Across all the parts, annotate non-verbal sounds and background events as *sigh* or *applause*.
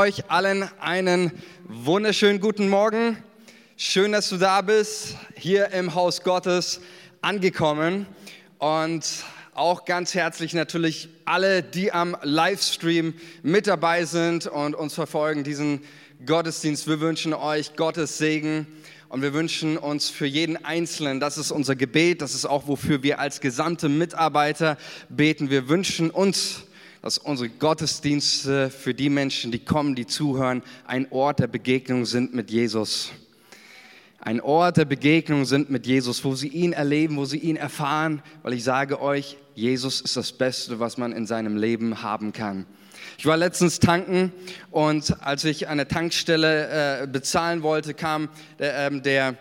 euch allen einen wunderschönen guten Morgen. Schön, dass du da bist, hier im Haus Gottes angekommen. Und auch ganz herzlich natürlich alle, die am Livestream mit dabei sind und uns verfolgen, diesen Gottesdienst. Wir wünschen euch Gottes Segen und wir wünschen uns für jeden Einzelnen, das ist unser Gebet, das ist auch, wofür wir als gesamte Mitarbeiter beten. Wir wünschen uns dass unsere Gottesdienste für die Menschen, die kommen, die zuhören, ein Ort der Begegnung sind mit Jesus. Ein Ort der Begegnung sind mit Jesus, wo sie ihn erleben, wo sie ihn erfahren, weil ich sage euch, Jesus ist das Beste, was man in seinem Leben haben kann. Ich war letztens tanken und als ich an der Tankstelle äh, bezahlen wollte, kam der, äh, der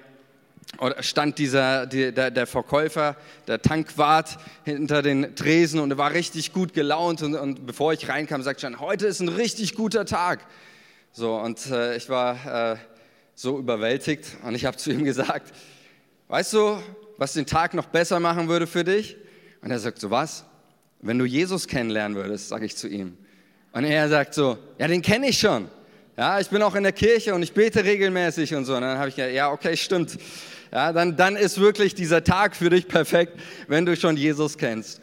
stand dieser, der, der Verkäufer, der Tankwart hinter den Tresen und er war richtig gut gelaunt und, und bevor ich reinkam, sagte er, heute ist ein richtig guter Tag. So, und äh, ich war äh, so überwältigt und ich habe zu ihm gesagt, weißt du, was den Tag noch besser machen würde für dich? Und er sagt so, was? Wenn du Jesus kennenlernen würdest, sage ich zu ihm. Und er sagt so, ja, den kenne ich schon. Ja, ich bin auch in der Kirche und ich bete regelmäßig und so. Und dann habe ich gesagt, ja, okay, stimmt ja, dann, dann ist wirklich dieser Tag für dich perfekt, wenn du schon Jesus kennst.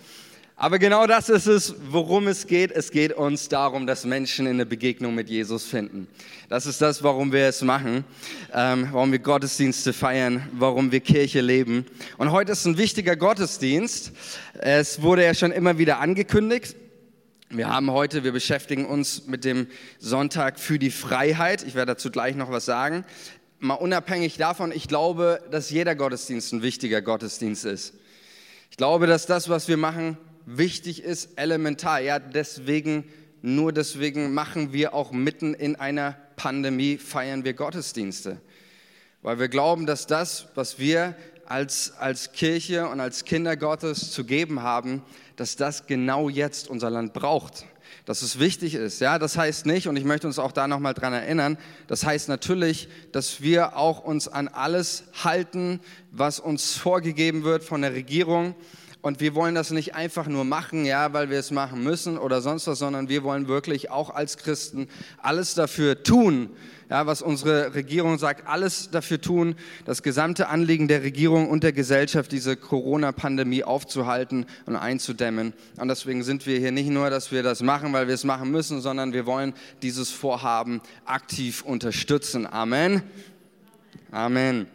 Aber genau das ist es, worum es geht. Es geht uns darum, dass Menschen in eine Begegnung mit Jesus finden. Das ist das, warum wir es machen, ähm, warum wir Gottesdienste feiern, warum wir Kirche leben. Und heute ist ein wichtiger Gottesdienst. Es wurde ja schon immer wieder angekündigt. Wir haben heute, wir beschäftigen uns mit dem Sonntag für die Freiheit. Ich werde dazu gleich noch was sagen mal unabhängig davon, ich glaube, dass jeder Gottesdienst ein wichtiger Gottesdienst ist. Ich glaube, dass das, was wir machen, wichtig ist, elementar. Ja, deswegen, nur deswegen machen wir auch mitten in einer Pandemie, feiern wir Gottesdienste. Weil wir glauben, dass das, was wir als, als Kirche und als Kinder Gottes zu geben haben, dass das genau jetzt unser Land braucht dass es wichtig ist. Ja, das heißt nicht, und ich möchte uns auch da nochmal dran erinnern, das heißt natürlich, dass wir auch uns an alles halten, was uns vorgegeben wird von der Regierung. Und wir wollen das nicht einfach nur machen, ja, weil wir es machen müssen oder sonst was, sondern wir wollen wirklich auch als Christen alles dafür tun, ja, was unsere Regierung sagt, alles dafür tun, das gesamte Anliegen der Regierung und der Gesellschaft, diese Corona-Pandemie aufzuhalten und einzudämmen. Und deswegen sind wir hier nicht nur, dass wir das machen, weil wir es machen müssen, sondern wir wollen dieses Vorhaben aktiv unterstützen. Amen. Amen.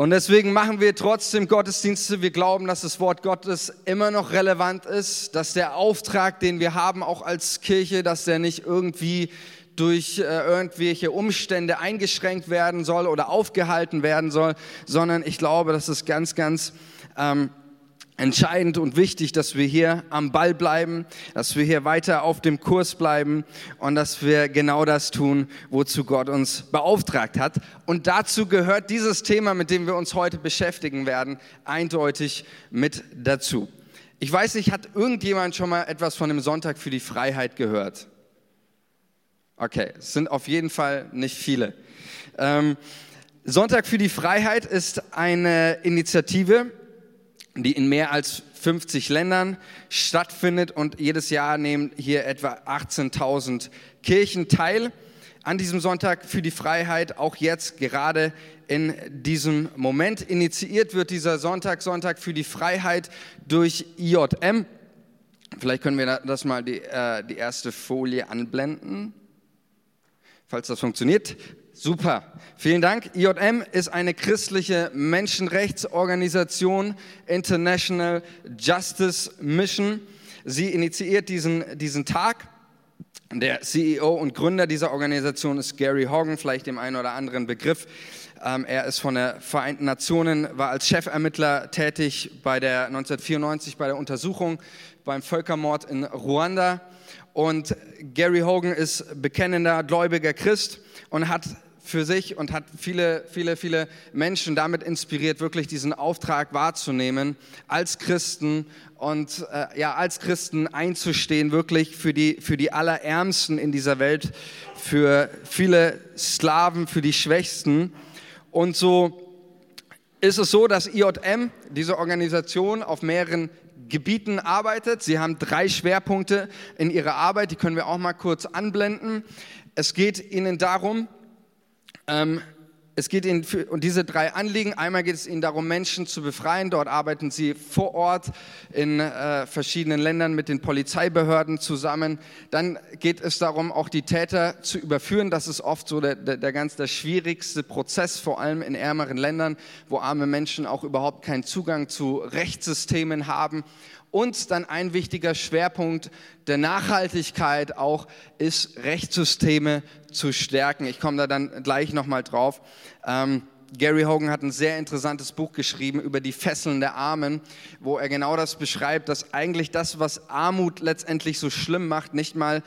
Und deswegen machen wir trotzdem Gottesdienste. Wir glauben, dass das Wort Gottes immer noch relevant ist, dass der Auftrag, den wir haben, auch als Kirche, dass der nicht irgendwie durch äh, irgendwelche Umstände eingeschränkt werden soll oder aufgehalten werden soll, sondern ich glaube, das ist ganz, ganz ähm, entscheidend und wichtig, dass wir hier am Ball bleiben, dass wir hier weiter auf dem Kurs bleiben und dass wir genau das tun, wozu Gott uns beauftragt hat. Und dazu gehört dieses Thema, mit dem wir uns heute beschäftigen werden, eindeutig mit dazu. Ich weiß nicht, hat irgendjemand schon mal etwas von dem Sonntag für die Freiheit gehört? Okay, es sind auf jeden Fall nicht viele. Ähm, Sonntag für die Freiheit ist eine Initiative, die in mehr als 50 Ländern stattfindet und jedes Jahr nehmen hier etwa 18.000 Kirchen teil an diesem Sonntag für die Freiheit, auch jetzt gerade in diesem Moment. Initiiert wird dieser Sonntag, Sonntag für die Freiheit durch IJM. Vielleicht können wir das mal die, äh, die erste Folie anblenden falls das funktioniert. Super, vielen Dank. IJM ist eine christliche Menschenrechtsorganisation, International Justice Mission. Sie initiiert diesen, diesen Tag. Der CEO und Gründer dieser Organisation ist Gary Hogan, vielleicht dem einen oder anderen Begriff. Ähm, er ist von der Vereinten Nationen, war als Chefermittler tätig bei der 1994 bei der Untersuchung beim Völkermord in Ruanda und Gary Hogan ist bekennender, gläubiger Christ und hat für sich und hat viele, viele, viele Menschen damit inspiriert, wirklich diesen Auftrag wahrzunehmen, als Christen und äh, ja, als Christen einzustehen, wirklich für die, für die Allerärmsten in dieser Welt, für viele Sklaven, für die Schwächsten. Und so ist es so, dass IJM, diese Organisation, auf mehreren Gebieten arbeitet. Sie haben drei Schwerpunkte in ihrer Arbeit, die können wir auch mal kurz anblenden. Es geht ihnen darum, ähm, es geht ihnen um diese drei Anliegen. Einmal geht es ihnen darum, Menschen zu befreien. Dort arbeiten sie vor Ort in äh, verschiedenen Ländern mit den Polizeibehörden zusammen. Dann geht es darum, auch die Täter zu überführen. Das ist oft so der, der, der ganz der schwierigste Prozess, vor allem in ärmeren Ländern, wo arme Menschen auch überhaupt keinen Zugang zu Rechtssystemen haben. Und dann ein wichtiger Schwerpunkt der Nachhaltigkeit auch ist, Rechtssysteme zu stärken. Ich komme da dann gleich nochmal drauf. Ähm, Gary Hogan hat ein sehr interessantes Buch geschrieben über die Fesseln der Armen, wo er genau das beschreibt, dass eigentlich das, was Armut letztendlich so schlimm macht, nicht mal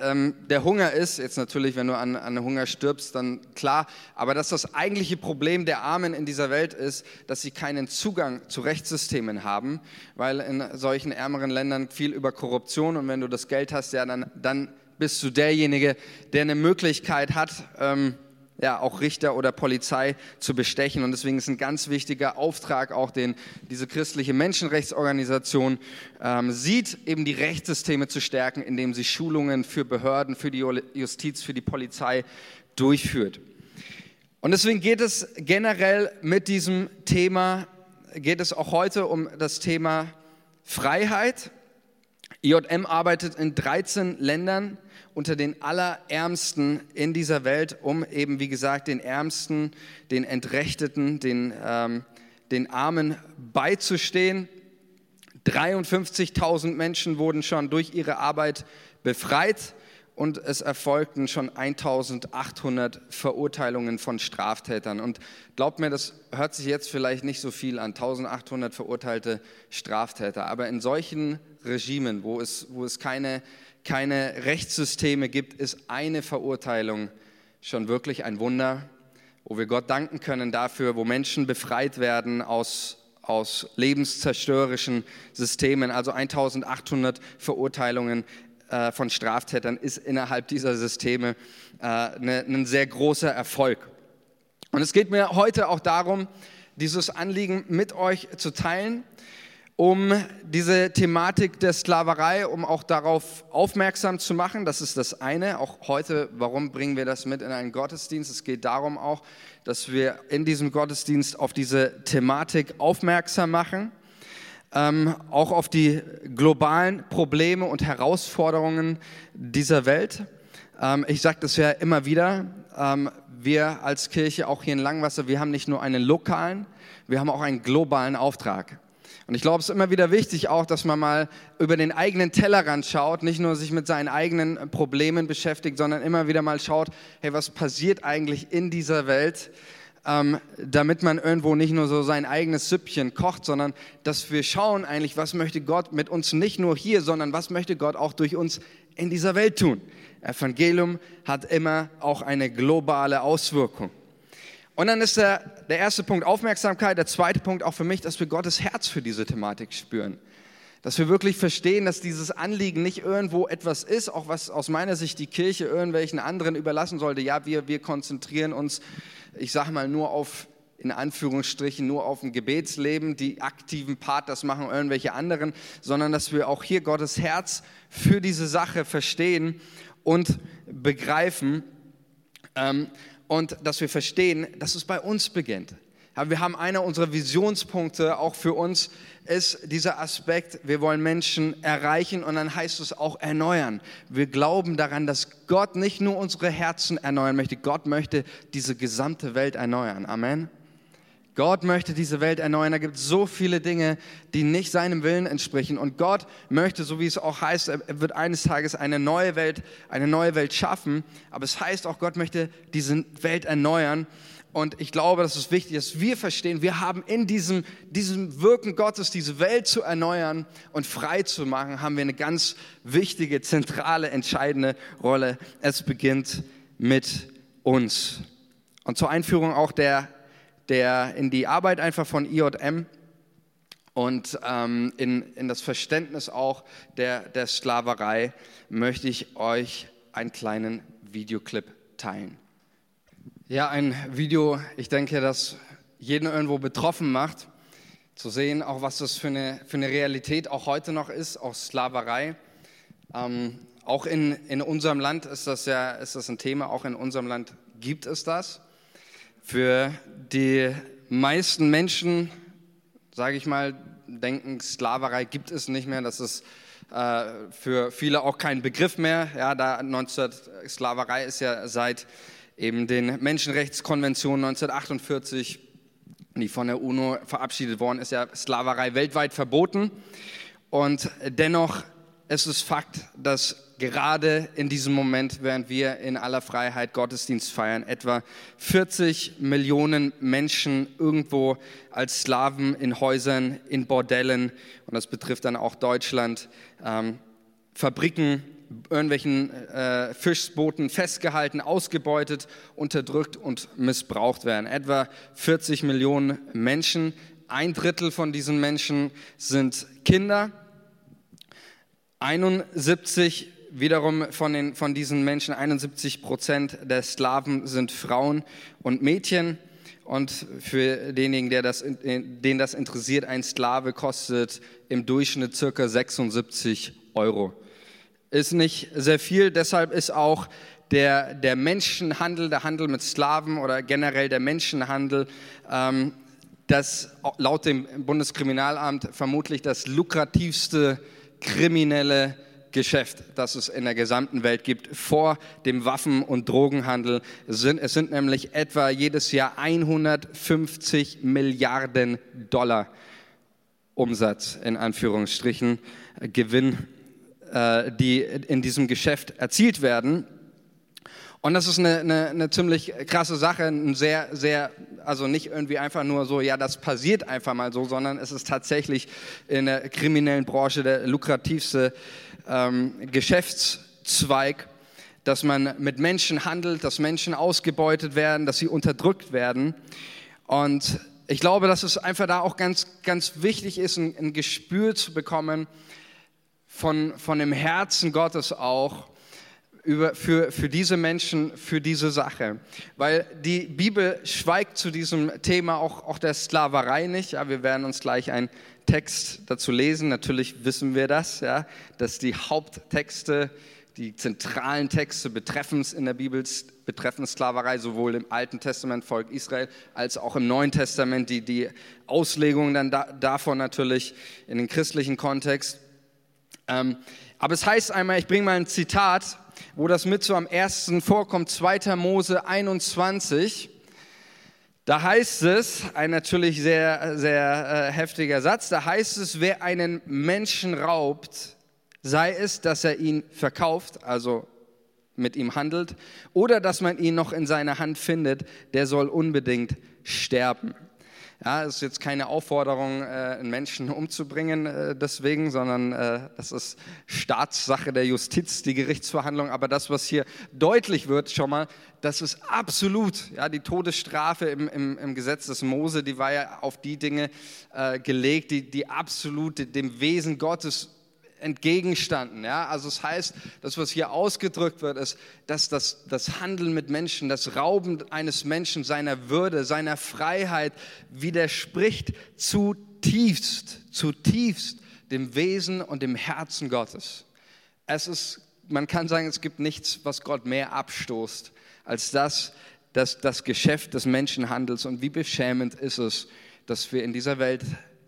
ähm, der Hunger ist, jetzt natürlich, wenn du an, an Hunger stirbst, dann klar, aber dass das eigentliche Problem der Armen in dieser Welt ist, dass sie keinen Zugang zu Rechtssystemen haben, weil in solchen ärmeren Ländern viel über Korruption und wenn du das Geld hast, ja, dann, dann bist du derjenige, der eine Möglichkeit hat, ähm, ja, auch Richter oder Polizei zu bestechen. Und deswegen ist ein ganz wichtiger Auftrag, auch den diese christliche Menschenrechtsorganisation ähm, sieht, eben die Rechtssysteme zu stärken, indem sie Schulungen für Behörden, für die Justiz, für die Polizei durchführt. Und deswegen geht es generell mit diesem Thema, geht es auch heute um das Thema Freiheit. IJM arbeitet in 13 Ländern unter den Allerärmsten in dieser Welt, um eben, wie gesagt, den Ärmsten, den Entrechteten, den, ähm, den Armen beizustehen. 53.000 Menschen wurden schon durch ihre Arbeit befreit und es erfolgten schon 1800 Verurteilungen von Straftätern. Und glaubt mir, das hört sich jetzt vielleicht nicht so viel an, 1800 verurteilte Straftäter. Aber in solchen Regimen, wo es, wo es keine keine Rechtssysteme gibt, ist eine Verurteilung schon wirklich ein Wunder, wo wir Gott danken können dafür, wo Menschen befreit werden aus, aus lebenszerstörerischen Systemen. Also 1800 Verurteilungen äh, von Straftätern ist innerhalb dieser Systeme äh, ne, ein sehr großer Erfolg. Und es geht mir heute auch darum, dieses Anliegen mit euch zu teilen um diese Thematik der Sklaverei, um auch darauf aufmerksam zu machen. Das ist das eine. Auch heute, warum bringen wir das mit in einen Gottesdienst? Es geht darum auch, dass wir in diesem Gottesdienst auf diese Thematik aufmerksam machen. Ähm, auch auf die globalen Probleme und Herausforderungen dieser Welt. Ähm, ich sage das ja immer wieder. Ähm, wir als Kirche, auch hier in Langwasser, wir haben nicht nur einen lokalen, wir haben auch einen globalen Auftrag. Und ich glaube, es ist immer wieder wichtig auch, dass man mal über den eigenen Tellerrand schaut, nicht nur sich mit seinen eigenen Problemen beschäftigt, sondern immer wieder mal schaut, hey, was passiert eigentlich in dieser Welt, ähm, damit man irgendwo nicht nur so sein eigenes Süppchen kocht, sondern dass wir schauen eigentlich, was möchte Gott mit uns nicht nur hier, sondern was möchte Gott auch durch uns in dieser Welt tun. Evangelium hat immer auch eine globale Auswirkung. Und dann ist der, der erste Punkt Aufmerksamkeit, der zweite Punkt auch für mich, dass wir Gottes Herz für diese Thematik spüren. Dass wir wirklich verstehen, dass dieses Anliegen nicht irgendwo etwas ist, auch was aus meiner Sicht die Kirche irgendwelchen anderen überlassen sollte. Ja, wir, wir konzentrieren uns, ich sage mal, nur auf, in Anführungsstrichen, nur auf ein Gebetsleben. Die aktiven Part, das machen irgendwelche anderen, sondern dass wir auch hier Gottes Herz für diese Sache verstehen und begreifen. Ähm, und dass wir verstehen, dass es bei uns beginnt. Wir haben einer unserer Visionspunkte auch für uns ist dieser Aspekt, wir wollen Menschen erreichen und dann heißt es auch erneuern. Wir glauben daran, dass Gott nicht nur unsere Herzen erneuern möchte, Gott möchte diese gesamte Welt erneuern. Amen. Gott möchte diese Welt erneuern. Da gibt es so viele Dinge, die nicht seinem Willen entsprechen. Und Gott möchte, so wie es auch heißt, er wird eines Tages eine neue Welt, eine neue Welt schaffen. Aber es heißt auch, Gott möchte diese Welt erneuern. Und ich glaube, dass es wichtig ist, dass wir verstehen, wir haben in diesem, diesem Wirken Gottes, diese Welt zu erneuern und frei zu machen, haben wir eine ganz wichtige, zentrale, entscheidende Rolle. Es beginnt mit uns. Und zur Einführung auch der der, in die Arbeit einfach von IJM und ähm, in, in das Verständnis auch der, der Sklaverei möchte ich euch einen kleinen Videoclip teilen. Ja, ein Video, ich denke, das jeden irgendwo betroffen macht. zu sehen, auch was das für eine, für eine Realität auch heute noch ist, auch Sklaverei. Ähm, auch in, in unserem Land ist das ja ist das ein Thema, auch in unserem Land gibt es das. Für die meisten Menschen, sage ich mal, denken, Sklaverei gibt es nicht mehr. Das ist äh, für viele auch kein Begriff mehr. Ja, da 19, Sklaverei ist ja seit eben den Menschenrechtskonventionen 1948, die von der UNO verabschiedet worden ist, ja Sklaverei weltweit verboten. Und dennoch ist es Fakt, dass gerade in diesem Moment, während wir in aller Freiheit Gottesdienst feiern, etwa 40 Millionen Menschen irgendwo als Sklaven in Häusern, in Bordellen, und das betrifft dann auch Deutschland, ähm, Fabriken, irgendwelchen äh, Fischbooten festgehalten, ausgebeutet, unterdrückt und missbraucht werden. Etwa 40 Millionen Menschen. Ein Drittel von diesen Menschen sind Kinder. 71 wiederum von, den, von diesen Menschen, 71 Prozent der Sklaven sind Frauen und Mädchen. Und für denjenigen, der das, den das interessiert, ein Sklave kostet im Durchschnitt circa 76 Euro. Ist nicht sehr viel, deshalb ist auch der, der Menschenhandel, der Handel mit Sklaven oder generell der Menschenhandel, ähm, das laut dem Bundeskriminalamt vermutlich das lukrativste kriminelle Geschäft, das es in der gesamten Welt gibt, vor dem Waffen- und Drogenhandel. Sind, es sind nämlich etwa jedes Jahr 150 Milliarden Dollar Umsatz, in Anführungsstrichen, Gewinn, äh, die in diesem Geschäft erzielt werden. Und das ist eine, eine, eine, ziemlich krasse Sache, ein sehr, sehr, also nicht irgendwie einfach nur so, ja, das passiert einfach mal so, sondern es ist tatsächlich in der kriminellen Branche der lukrativste ähm, Geschäftszweig, dass man mit Menschen handelt, dass Menschen ausgebeutet werden, dass sie unterdrückt werden. Und ich glaube, dass es einfach da auch ganz, ganz wichtig ist, ein, ein Gespür zu bekommen von, von dem Herzen Gottes auch, über, für, für diese Menschen, für diese Sache. Weil die Bibel schweigt zu diesem Thema auch, auch der Sklaverei nicht. Ja, wir werden uns gleich einen Text dazu lesen. Natürlich wissen wir das, ja, dass die Haupttexte, die zentralen Texte betreffen in der Bibel betreffen Sklaverei, sowohl im Alten Testament, Volk Israel, als auch im Neuen Testament, die, die Auslegungen dann da, davon natürlich in den christlichen Kontext. Ähm, aber es heißt einmal, ich bringe mal ein Zitat wo das mit so am ersten vorkommt, 2. Mose 21. Da heißt es, ein natürlich sehr, sehr äh, heftiger Satz, da heißt es, wer einen Menschen raubt, sei es, dass er ihn verkauft, also mit ihm handelt, oder dass man ihn noch in seiner Hand findet, der soll unbedingt sterben. Ja, es ist jetzt keine Aufforderung, äh, einen Menschen umzubringen äh, deswegen, sondern äh, das ist Staatssache der Justiz, die Gerichtsverhandlung. Aber das, was hier deutlich wird, schon mal, das ist absolut, ja, die Todesstrafe im, im, im Gesetz des Mose, die war ja auf die Dinge gelegt, die, die absolut dem Wesen Gottes entgegenstanden. Ja? Also es das heißt, das, was hier ausgedrückt wird, ist, dass das, das Handeln mit Menschen, das Rauben eines Menschen seiner Würde, seiner Freiheit widerspricht zutiefst, zutiefst dem Wesen und dem Herzen Gottes. Es ist, man kann sagen, es gibt nichts, was Gott mehr abstoßt, als das, das, das Geschäft des Menschenhandels. Und wie beschämend ist es, dass wir in dieser Welt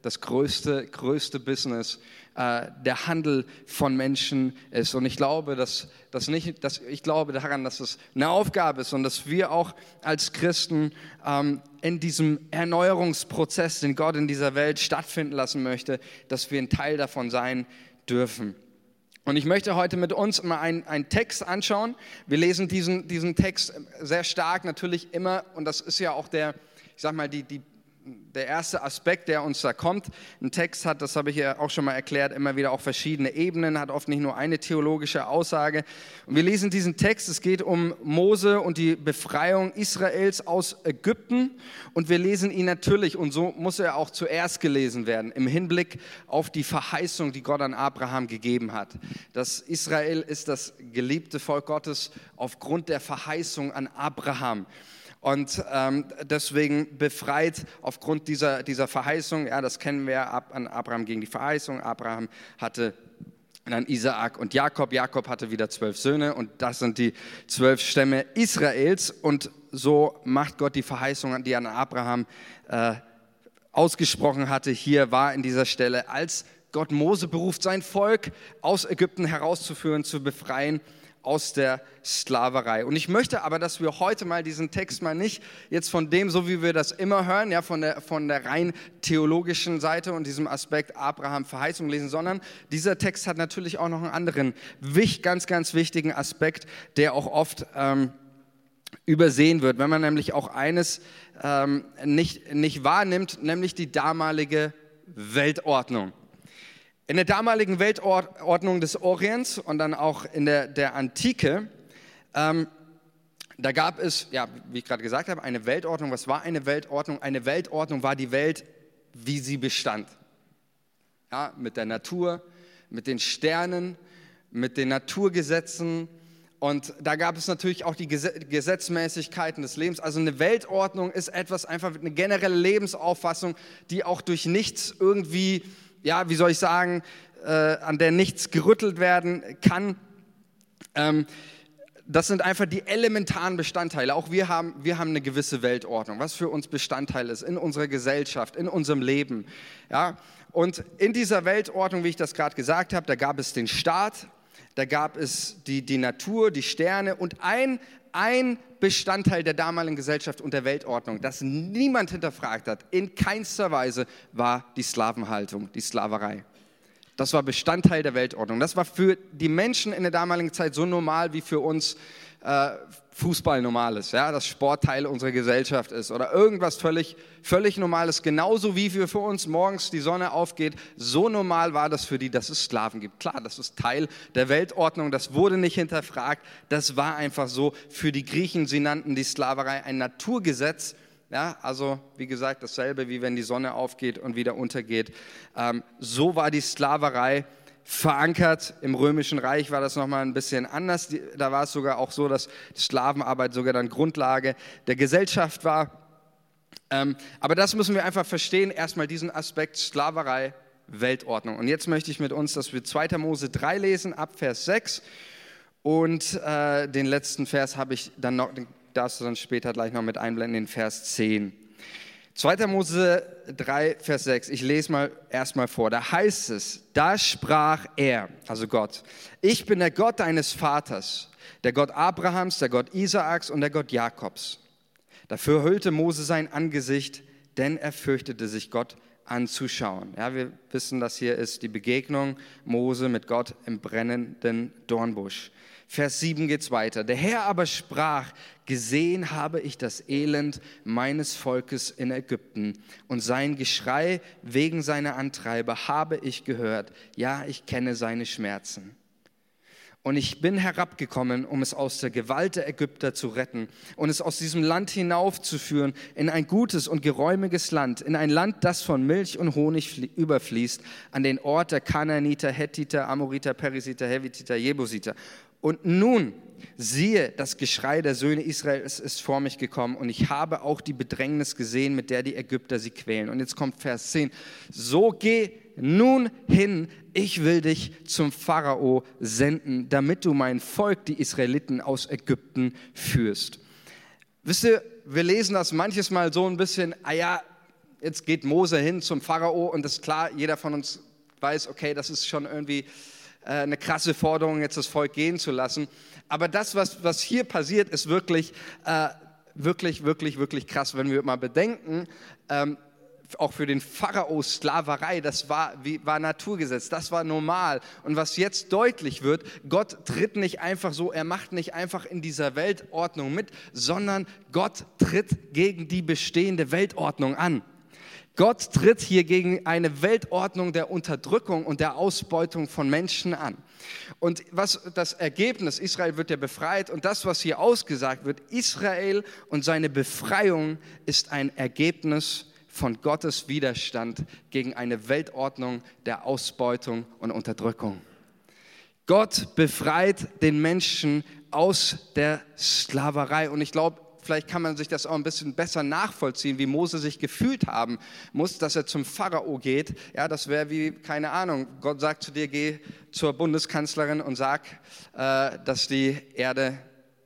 das größte, größte Business äh, der Handel von Menschen ist. Und ich glaube, dass, dass nicht, dass, ich glaube daran, dass es eine Aufgabe ist und dass wir auch als Christen ähm, in diesem Erneuerungsprozess, den Gott in dieser Welt stattfinden lassen möchte, dass wir ein Teil davon sein dürfen. Und ich möchte heute mit uns mal einen, einen Text anschauen. Wir lesen diesen, diesen Text sehr stark natürlich immer, und das ist ja auch der, ich sag mal, die, die der erste Aspekt, der uns da kommt. Ein Text hat, das habe ich ja auch schon mal erklärt, immer wieder auch verschiedene Ebenen, hat oft nicht nur eine theologische Aussage. Und wir lesen diesen Text, es geht um Mose und die Befreiung Israels aus Ägypten. Und wir lesen ihn natürlich, und so muss er auch zuerst gelesen werden, im Hinblick auf die Verheißung, die Gott an Abraham gegeben hat. Das Israel ist das geliebte Volk Gottes aufgrund der Verheißung an Abraham. Und ähm, deswegen befreit aufgrund dieser, dieser Verheißung, ja, das kennen wir ab an Abraham gegen die Verheißung. Abraham hatte dann Isaak und Jakob. Jakob hatte wieder zwölf Söhne und das sind die zwölf Stämme Israels. Und so macht Gott die Verheißung, die an Abraham äh, ausgesprochen hatte, hier war in dieser Stelle, als Gott Mose beruft, sein Volk aus Ägypten herauszuführen, zu befreien aus der Sklaverei. Und ich möchte aber, dass wir heute mal diesen Text mal nicht jetzt von dem, so wie wir das immer hören, ja, von der, von der rein theologischen Seite und diesem Aspekt Abraham Verheißung lesen, sondern dieser Text hat natürlich auch noch einen anderen, ganz, ganz wichtigen Aspekt, der auch oft ähm, übersehen wird, wenn man nämlich auch eines ähm, nicht, nicht wahrnimmt, nämlich die damalige Weltordnung. In der damaligen Weltordnung des Orients und dann auch in der, der Antike, ähm, da gab es, ja, wie ich gerade gesagt habe, eine Weltordnung. Was war eine Weltordnung? Eine Weltordnung war die Welt, wie sie bestand. Ja, mit der Natur, mit den Sternen, mit den Naturgesetzen. Und da gab es natürlich auch die Gesetzmäßigkeiten des Lebens. Also eine Weltordnung ist etwas, einfach eine generelle Lebensauffassung, die auch durch nichts irgendwie ja, wie soll ich sagen, äh, an der nichts gerüttelt werden kann. Ähm, das sind einfach die elementaren Bestandteile. Auch wir haben, wir haben eine gewisse Weltordnung, was für uns Bestandteil ist in unserer Gesellschaft, in unserem Leben. Ja? Und in dieser Weltordnung, wie ich das gerade gesagt habe, da gab es den Staat, da gab es die, die Natur, die Sterne und ein, ein Bestandteil der damaligen Gesellschaft und der Weltordnung, das niemand hinterfragt hat, in keinster Weise, war die Sklavenhaltung, die Sklaverei. Das war Bestandteil der Weltordnung. Das war für die Menschen in der damaligen Zeit so normal wie für uns äh, Fußball normal ist, ja, dass Sport Teil unserer Gesellschaft ist oder irgendwas völlig, völlig Normales. Genauso wie für uns morgens die Sonne aufgeht, so normal war das für die, dass es Sklaven gibt. Klar, das ist Teil der Weltordnung, das wurde nicht hinterfragt, das war einfach so. Für die Griechen, sie nannten die Sklaverei ein Naturgesetz. Ja, also wie gesagt, dasselbe wie wenn die Sonne aufgeht und wieder untergeht. Ähm, so war die Sklaverei verankert. Im Römischen Reich war das nochmal ein bisschen anders. Da war es sogar auch so, dass Sklavenarbeit sogar dann Grundlage der Gesellschaft war. Ähm, aber das müssen wir einfach verstehen, erstmal diesen Aspekt Sklaverei, Weltordnung. Und jetzt möchte ich mit uns, dass wir 2. Mose 3 lesen, ab Vers 6. Und äh, den letzten Vers habe ich dann noch, darfst du dann später gleich noch mit einblenden, den Vers 10. 2. Mose 3, Vers 6, ich lese mal erstmal vor. Da heißt es, da sprach er, also Gott, ich bin der Gott deines Vaters, der Gott Abrahams, der Gott Isaaks und der Gott Jakobs. Dafür hüllte Mose sein Angesicht, denn er fürchtete sich Gott anzuschauen. Ja, wir wissen, dass hier ist die Begegnung Mose mit Gott im brennenden Dornbusch. Vers 7 geht's weiter. Der Herr aber sprach, gesehen habe ich das Elend meines Volkes in Ägypten und sein Geschrei wegen seiner Antreiber habe ich gehört. Ja, ich kenne seine Schmerzen. Und ich bin herabgekommen, um es aus der Gewalt der Ägypter zu retten und es aus diesem Land hinaufzuführen in ein gutes und geräumiges Land, in ein Land, das von Milch und Honig überfließt, an den Ort der Kanaaniter, Hethiter, Amoriter, Perisiter, Hevititer, Jebusiter. Und nun, siehe, das Geschrei der Söhne Israels ist vor mich gekommen und ich habe auch die Bedrängnis gesehen, mit der die Ägypter sie quälen. Und jetzt kommt Vers 10. So geh nun hin, ich will dich zum Pharao senden, damit du mein Volk, die Israeliten aus Ägypten, führst. Wisst ihr, wir lesen das manches Mal so ein bisschen, ah ja, jetzt geht Mose hin zum Pharao und das ist klar, jeder von uns weiß, okay, das ist schon irgendwie eine krasse Forderung, jetzt das Volk gehen zu lassen. Aber das, was, was hier passiert, ist wirklich, äh, wirklich, wirklich, wirklich krass, wenn wir mal bedenken, ähm, auch für den Pharao Sklaverei, das war, wie, war Naturgesetz, das war normal. Und was jetzt deutlich wird, Gott tritt nicht einfach so, er macht nicht einfach in dieser Weltordnung mit, sondern Gott tritt gegen die bestehende Weltordnung an. Gott tritt hier gegen eine Weltordnung der Unterdrückung und der Ausbeutung von Menschen an. Und was das Ergebnis, Israel wird ja befreit und das, was hier ausgesagt wird, Israel und seine Befreiung ist ein Ergebnis von Gottes Widerstand gegen eine Weltordnung der Ausbeutung und Unterdrückung. Gott befreit den Menschen aus der Sklaverei und ich glaube, vielleicht kann man sich das auch ein bisschen besser nachvollziehen, wie Mose sich gefühlt haben muss, dass er zum Pharao geht. Ja, das wäre wie, keine Ahnung, Gott sagt zu dir, geh zur Bundeskanzlerin und sag, äh, dass die Erde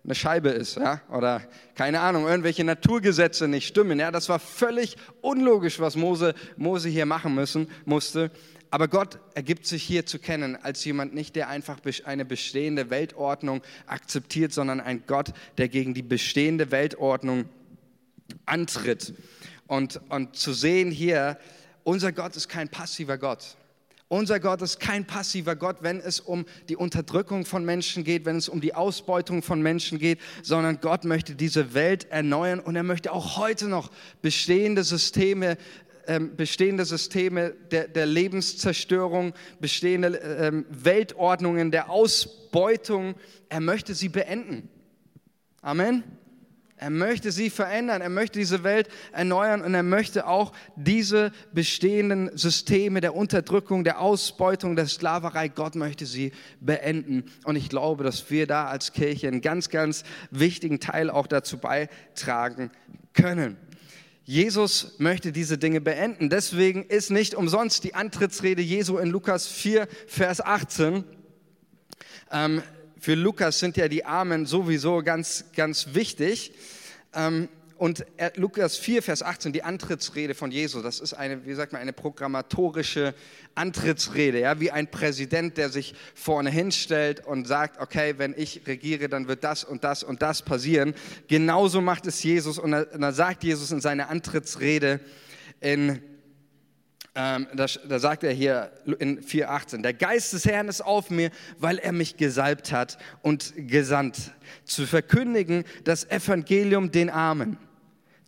eine Scheibe ist, ja, oder keine Ahnung, irgendwelche Naturgesetze nicht stimmen, ja, das war völlig unlogisch, was Mose, Mose hier machen müssen, musste. Aber Gott ergibt sich hier zu kennen als jemand nicht, der einfach eine bestehende Weltordnung akzeptiert, sondern ein Gott, der gegen die bestehende Weltordnung antritt. Und, und zu sehen hier, unser Gott ist kein passiver Gott. Unser Gott ist kein passiver Gott, wenn es um die Unterdrückung von Menschen geht, wenn es um die Ausbeutung von Menschen geht, sondern Gott möchte diese Welt erneuern und er möchte auch heute noch bestehende Systeme ähm, bestehende Systeme der, der, Lebenszerstörung, bestehende ähm, Weltordnungen der Ausbeutung, er möchte sie beenden. Amen. Er möchte sie verändern, er möchte diese Welt erneuern und er möchte auch diese bestehenden Systeme der Unterdrückung, der Ausbeutung, der Sklaverei, Gott möchte sie beenden. Und ich glaube, dass wir da als Kirche einen ganz, ganz wichtigen Teil auch dazu beitragen können. Jesus möchte diese Dinge beenden. Deswegen ist nicht umsonst die Antrittsrede Jesu in Lukas 4, Vers 18. Ähm, für Lukas sind ja die Armen sowieso ganz, ganz wichtig. Ähm, und Lukas 4, Vers 18, die Antrittsrede von Jesus, das ist eine, wie sagt man, eine programmatorische Antrittsrede, ja, wie ein Präsident, der sich vorne hinstellt und sagt, okay, wenn ich regiere, dann wird das und das und das passieren. Genauso macht es Jesus und da sagt Jesus in seiner Antrittsrede in ähm, da, da, sagt er hier in 4,18, der Geist des Herrn ist auf mir, weil er mich gesalbt hat und gesandt, zu verkündigen das Evangelium den Armen,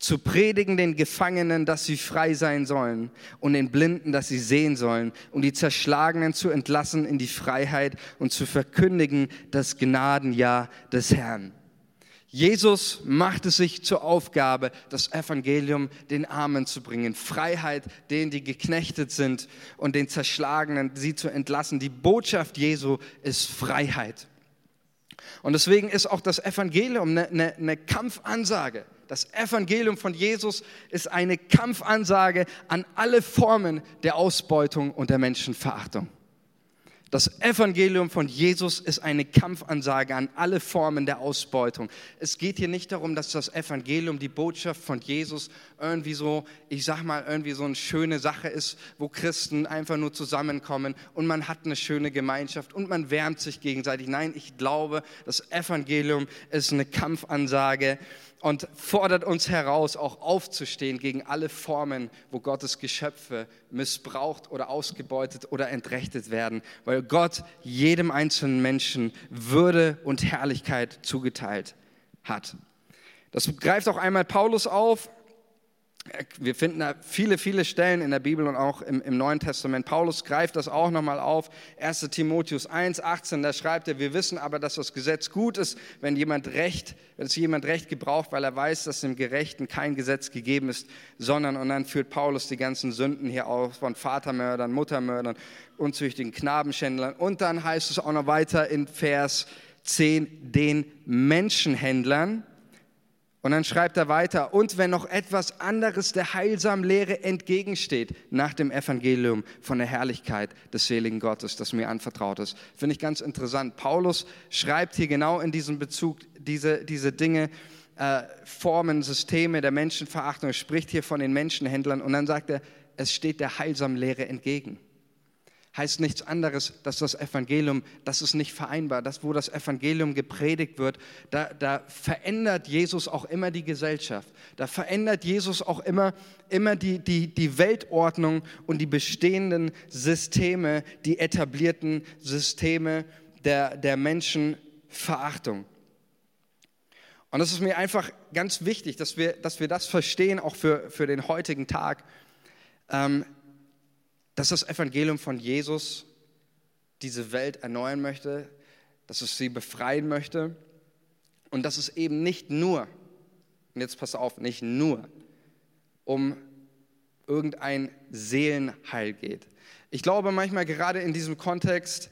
zu predigen den Gefangenen, dass sie frei sein sollen und den Blinden, dass sie sehen sollen und die Zerschlagenen zu entlassen in die Freiheit und zu verkündigen das Gnadenjahr des Herrn. Jesus macht es sich zur Aufgabe, das Evangelium den Armen zu bringen, Freiheit denen, die geknechtet sind und den Zerschlagenen, sie zu entlassen. Die Botschaft Jesu ist Freiheit. Und deswegen ist auch das Evangelium eine, eine, eine Kampfansage. Das Evangelium von Jesus ist eine Kampfansage an alle Formen der Ausbeutung und der Menschenverachtung. Das Evangelium von Jesus ist eine Kampfansage an alle Formen der Ausbeutung. Es geht hier nicht darum, dass das Evangelium, die Botschaft von Jesus irgendwie so, ich sag mal, irgendwie so eine schöne Sache ist, wo Christen einfach nur zusammenkommen und man hat eine schöne Gemeinschaft und man wärmt sich gegenseitig. Nein, ich glaube, das Evangelium ist eine Kampfansage und fordert uns heraus, auch aufzustehen gegen alle Formen, wo Gottes Geschöpfe missbraucht oder ausgebeutet oder entrechtet werden, weil Gott jedem einzelnen Menschen Würde und Herrlichkeit zugeteilt hat. Das greift auch einmal Paulus auf wir finden da viele, viele Stellen in der Bibel und auch im, im Neuen Testament. Paulus greift das auch nochmal auf. 1 Timotheus 1, 18, da schreibt er, wir wissen aber, dass das Gesetz gut ist, wenn jemand Recht, wenn es jemand Recht gebraucht, weil er weiß, dass dem Gerechten kein Gesetz gegeben ist, sondern, und dann führt Paulus die ganzen Sünden hier auf von Vatermördern, Muttermördern, unzüchtigen Knabenschändlern. Und dann heißt es auch noch weiter in Vers 10, den Menschenhändlern, und dann schreibt er weiter, und wenn noch etwas anderes der heilsamen Lehre entgegensteht nach dem Evangelium von der Herrlichkeit des seligen Gottes, das mir anvertraut ist. Finde ich ganz interessant. Paulus schreibt hier genau in diesem Bezug diese, diese Dinge, äh, Formen, Systeme der Menschenverachtung, er spricht hier von den Menschenhändlern und dann sagt er, es steht der heilsamen Lehre entgegen heißt nichts anderes, dass das Evangelium, das ist nicht vereinbar. Das, wo das Evangelium gepredigt wird, da, da verändert Jesus auch immer die Gesellschaft. Da verändert Jesus auch immer, immer die, die, die Weltordnung und die bestehenden Systeme, die etablierten Systeme der, der Menschenverachtung. Und das ist mir einfach ganz wichtig, dass wir, dass wir das verstehen, auch für, für den heutigen Tag. Ähm, dass das Evangelium von Jesus diese Welt erneuern möchte, dass es sie befreien möchte und dass es eben nicht nur, und jetzt pass auf, nicht nur um irgendein Seelenheil geht. Ich glaube manchmal gerade in diesem Kontext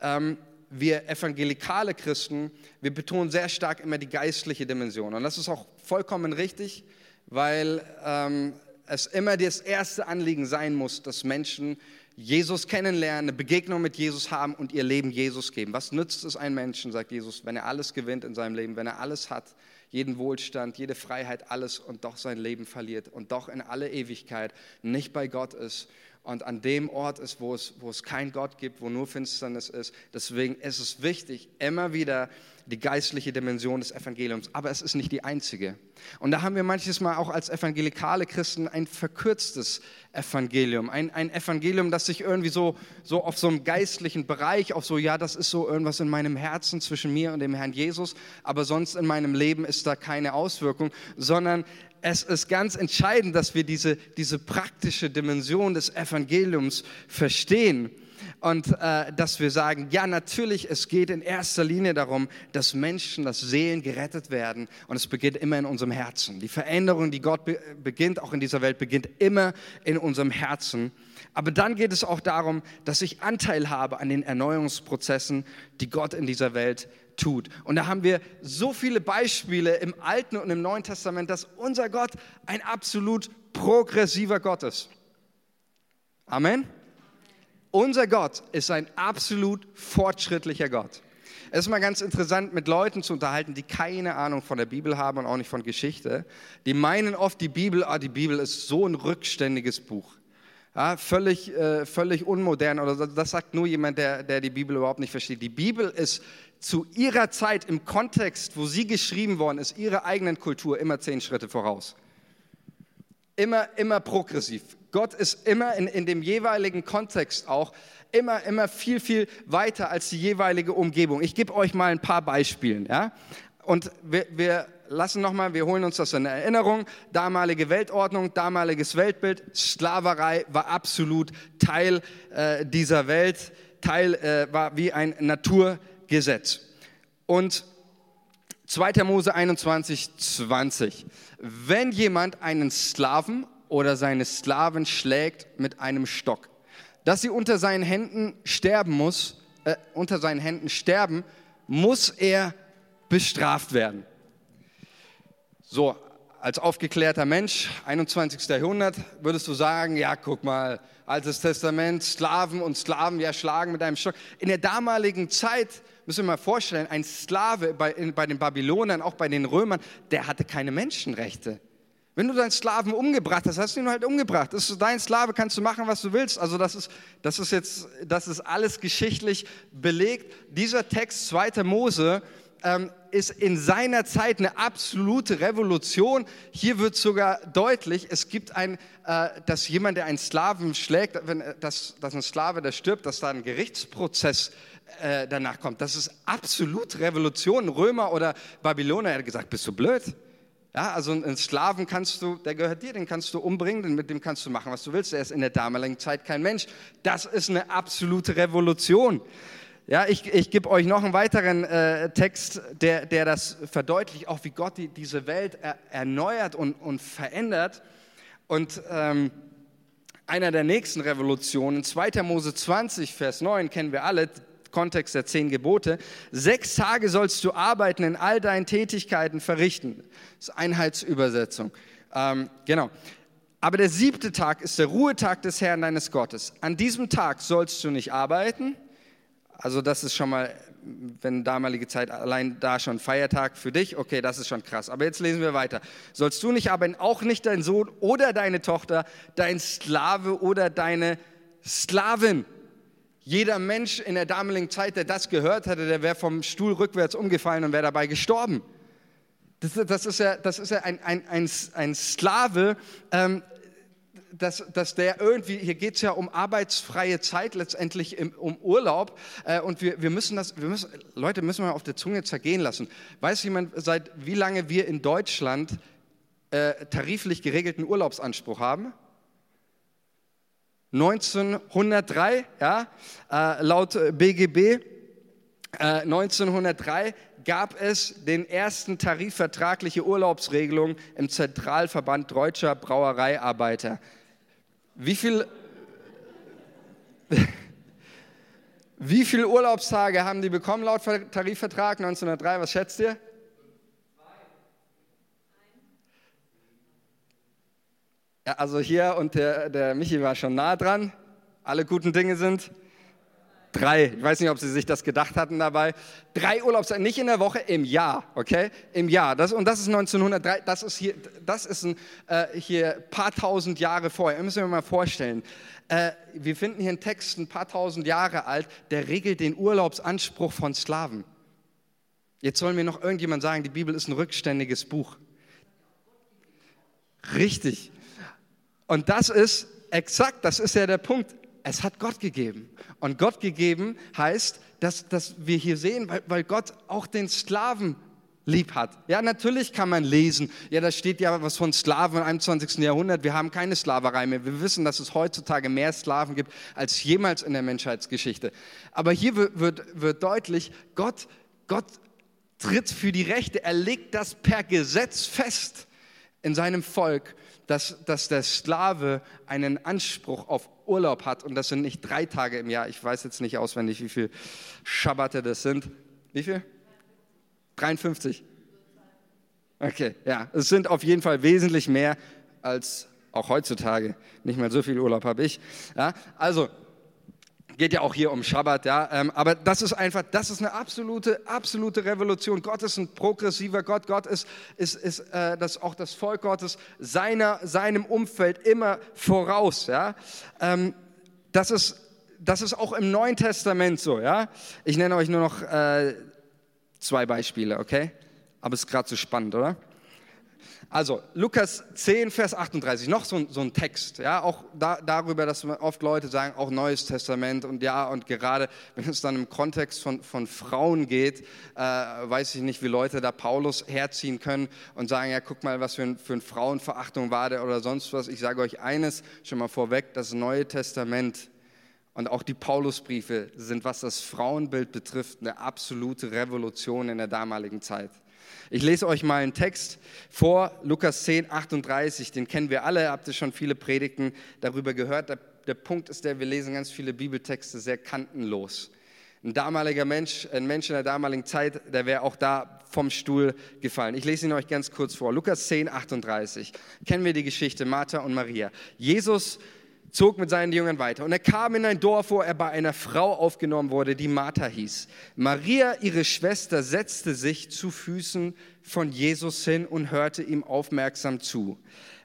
ähm, wir evangelikale Christen, wir betonen sehr stark immer die geistliche Dimension. Und das ist auch vollkommen richtig, weil ähm, es immer das erste Anliegen sein muss, dass Menschen Jesus kennenlernen, eine Begegnung mit Jesus haben und ihr Leben Jesus geben. Was nützt es einem Menschen, sagt Jesus, wenn er alles gewinnt in seinem Leben, wenn er alles hat, jeden Wohlstand, jede Freiheit, alles und doch sein Leben verliert und doch in alle Ewigkeit nicht bei Gott ist und an dem Ort ist, wo es, wo es kein Gott gibt, wo nur Finsternis ist. Deswegen ist es wichtig, immer wieder die geistliche Dimension des Evangeliums. Aber es ist nicht die einzige. Und da haben wir manches Mal auch als evangelikale Christen ein verkürztes Evangelium. Ein, ein Evangelium, das sich irgendwie so, so auf so einem geistlichen Bereich, auf so, ja, das ist so irgendwas in meinem Herzen zwischen mir und dem Herrn Jesus, aber sonst in meinem Leben ist da keine Auswirkung, sondern es ist ganz entscheidend, dass wir diese, diese praktische Dimension des Evangeliums verstehen und äh, dass wir sagen, ja natürlich, es geht in erster Linie darum, dass Menschen, dass Seelen gerettet werden und es beginnt immer in unserem Herzen. Die Veränderung, die Gott be beginnt, auch in dieser Welt, beginnt immer in unserem Herzen. Aber dann geht es auch darum, dass ich Anteil habe an den Erneuerungsprozessen, die Gott in dieser Welt tut. Und da haben wir so viele Beispiele im Alten und im Neuen Testament, dass unser Gott ein absolut progressiver Gott ist. Amen. Unser Gott ist ein absolut fortschrittlicher Gott. Es ist mal ganz interessant, mit Leuten zu unterhalten, die keine Ahnung von der Bibel haben und auch nicht von Geschichte. Die meinen oft, die Bibel, ah, die Bibel ist so ein rückständiges Buch. Ja, völlig, äh, völlig unmodern oder das sagt nur jemand, der, der die Bibel überhaupt nicht versteht. Die Bibel ist zu ihrer Zeit im Kontext, wo sie geschrieben worden ist, ihrer eigenen Kultur immer zehn Schritte voraus. Immer, immer progressiv. Gott ist immer in, in dem jeweiligen Kontext auch immer, immer viel, viel weiter als die jeweilige Umgebung. Ich gebe euch mal ein paar Beispiele. Ja? Und wir, wir lassen nochmal, wir holen uns das in Erinnerung. Damalige Weltordnung, damaliges Weltbild, Sklaverei war absolut Teil äh, dieser Welt, Teil äh, war wie ein Naturgesetz. Gesetz. Und 2. Mose 21, 20. Wenn jemand einen Sklaven oder seine Sklaven schlägt mit einem Stock, dass sie unter seinen Händen sterben muss, äh, unter seinen Händen sterben, muss er bestraft werden. So, als aufgeklärter Mensch, 21. Jahrhundert, würdest du sagen, ja, guck mal, Altes Testament, Sklaven und Sklaven, ja, schlagen mit einem Stock. In der damaligen Zeit müssen wir mal vorstellen, ein Sklave bei, in, bei den Babylonern, auch bei den Römern, der hatte keine Menschenrechte. Wenn du deinen Sklaven umgebracht hast, hast du ihn halt umgebracht. Das ist dein Sklave, kannst du machen, was du willst. Also das ist, das ist jetzt, das ist alles geschichtlich belegt. Dieser Text, 2. Mose, ähm, ist in seiner Zeit eine absolute Revolution. Hier wird sogar deutlich, es gibt ein, äh, dass jemand, der einen Sklaven schlägt, wenn, äh, dass, dass ein Sklave, der stirbt, dass da ein Gerichtsprozess äh, danach kommt. Das ist absolut Revolution. Römer oder Babyloner hätte gesagt, bist du blöd? Ja, also einen Sklaven kannst du, der gehört dir, den kannst du umbringen, mit dem kannst du machen, was du willst. Er ist in der damaligen Zeit kein Mensch. Das ist eine absolute Revolution. Ja, ich, ich gebe euch noch einen weiteren äh, Text, der, der das verdeutlicht, auch wie Gott die, diese Welt er, erneuert und, und verändert. Und ähm, einer der nächsten Revolutionen, 2. Mose 20, Vers 9, kennen wir alle, Kontext der zehn Gebote. Sechs Tage sollst du arbeiten, in all deinen Tätigkeiten verrichten. Das ist Einheitsübersetzung. Ähm, genau. Aber der siebte Tag ist der Ruhetag des Herrn deines Gottes. An diesem Tag sollst du nicht arbeiten. Also das ist schon mal, wenn damalige Zeit allein da schon Feiertag für dich, okay, das ist schon krass. Aber jetzt lesen wir weiter. Sollst du nicht arbeiten, auch nicht dein Sohn oder deine Tochter, dein Sklave oder deine Sklavin. Jeder Mensch in der damaligen Zeit, der das gehört hatte, der wäre vom Stuhl rückwärts umgefallen und wäre dabei gestorben. Das, das, ist ja, das ist ja ein, ein, ein, ein Sklave, ähm, dass, dass der irgendwie, hier geht es ja um arbeitsfreie Zeit, letztendlich im, um Urlaub. Äh, und wir, wir müssen das, wir müssen, Leute, müssen wir auf der Zunge zergehen lassen. Weiß jemand, seit wie lange wir in Deutschland äh, tariflich geregelten Urlaubsanspruch haben? 1903, ja, äh, laut BGB, äh, 1903 gab es den ersten tarifvertragliche Urlaubsregelung im Zentralverband Deutscher Brauereiarbeiter. Wie viel, *laughs* Wie viele Urlaubstage haben die bekommen laut Tarifvertrag 1903? Was schätzt ihr? Ja, also hier und der, der Michi war schon nah dran. Alle guten Dinge sind drei. Ich weiß nicht, ob sie sich das gedacht hatten dabei. Drei Urlaubstage, nicht in der Woche, im Jahr, okay? Im Jahr. Das, und das ist 1903, das ist hier, das ist ein äh, hier paar tausend Jahre vorher. Müssen wir mal vorstellen. Äh, wir finden hier einen Text, ein paar tausend Jahre alt, der regelt den Urlaubsanspruch von Sklaven. Jetzt soll mir noch irgendjemand sagen, die Bibel ist ein rückständiges Buch. Richtig. Und das ist exakt, das ist ja der Punkt. Es hat Gott gegeben. Und Gott gegeben heißt, dass, dass wir hier sehen, weil, weil Gott auch den Sklaven lieb hat. Ja, natürlich kann man lesen. Ja, da steht ja was von Sklaven im 21. Jahrhundert. Wir haben keine Sklaverei mehr. Wir wissen, dass es heutzutage mehr Sklaven gibt als jemals in der Menschheitsgeschichte. Aber hier wird, wird, wird deutlich, Gott, Gott tritt für die Rechte. Er legt das per Gesetz fest in seinem Volk dass, dass der Sklave einen Anspruch auf Urlaub hat und das sind nicht drei Tage im Jahr. Ich weiß jetzt nicht auswendig, wie viele Schabbate das sind. Wie viel? 53. Okay, ja, es sind auf jeden Fall wesentlich mehr als auch heutzutage. Nicht mal so viel Urlaub habe ich. Ja, also geht ja auch hier um Schabbat, ja. Ähm, aber das ist einfach, das ist eine absolute, absolute Revolution. Gott ist ein progressiver Gott. Gott ist, ist, ist äh, das, auch das Volk Gottes seiner, seinem Umfeld immer voraus, ja. Ähm, das ist, das ist auch im Neuen Testament so, ja. Ich nenne euch nur noch äh, zwei Beispiele, okay? Aber es ist gerade so spannend, oder? Also Lukas 10, Vers 38, noch so, so ein Text, ja, auch da, darüber, dass oft Leute sagen, auch Neues Testament und ja, und gerade wenn es dann im Kontext von, von Frauen geht, äh, weiß ich nicht, wie Leute da Paulus herziehen können und sagen, ja, guck mal, was für, ein, für eine Frauenverachtung war der oder sonst was. Ich sage euch eines schon mal vorweg, das Neue Testament und auch die Paulusbriefe sind, was das Frauenbild betrifft, eine absolute Revolution in der damaligen Zeit. Ich lese euch mal einen Text vor, Lukas 10, 38, den kennen wir alle, habt ihr schon viele Predigten darüber gehört. Der, der Punkt ist der, wir lesen ganz viele Bibeltexte sehr kantenlos. Ein damaliger Mensch, ein Mensch in der damaligen Zeit, der wäre auch da vom Stuhl gefallen. Ich lese ihn euch ganz kurz vor. Lukas 10, 38. Kennen wir die Geschichte Martha und Maria. Jesus zog mit seinen Jüngern weiter. Und er kam in ein Dorf, wo er bei einer Frau aufgenommen wurde, die Martha hieß. Maria, ihre Schwester, setzte sich zu Füßen von Jesus hin und hörte ihm aufmerksam zu.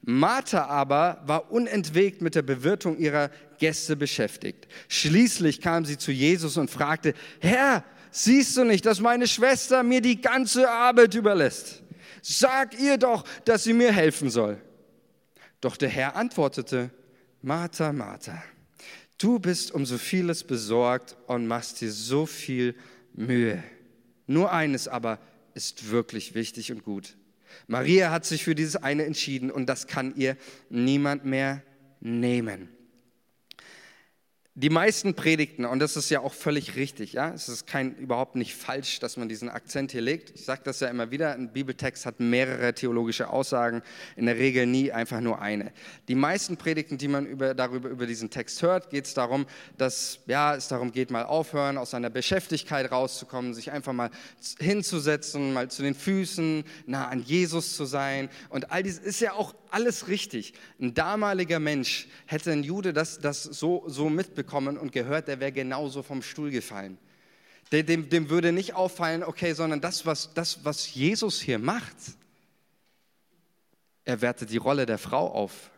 Martha aber war unentwegt mit der Bewirtung ihrer Gäste beschäftigt. Schließlich kam sie zu Jesus und fragte, Herr, siehst du nicht, dass meine Schwester mir die ganze Arbeit überlässt? Sag ihr doch, dass sie mir helfen soll. Doch der Herr antwortete, Martha, Martha, du bist um so vieles besorgt und machst dir so viel Mühe. Nur eines aber ist wirklich wichtig und gut. Maria hat sich für dieses eine entschieden und das kann ihr niemand mehr nehmen. Die meisten Predigten, und das ist ja auch völlig richtig, ja, es ist kein, überhaupt nicht falsch, dass man diesen Akzent hier legt. Ich sage das ja immer wieder, ein Bibeltext hat mehrere theologische Aussagen, in der Regel nie einfach nur eine. Die meisten Predigten, die man über, darüber über diesen Text hört, geht es darum, dass ja, es darum geht, mal aufhören, aus seiner Beschäftigkeit rauszukommen, sich einfach mal hinzusetzen, mal zu den Füßen, nah an Jesus zu sein. Und all dies ist ja auch alles richtig. Ein damaliger Mensch hätte ein Jude das, das so, so mitbekommen und gehört, der wäre genauso vom Stuhl gefallen. Dem, dem würde nicht auffallen, okay, sondern das was, das, was Jesus hier macht, er wertet die Rolle der Frau auf.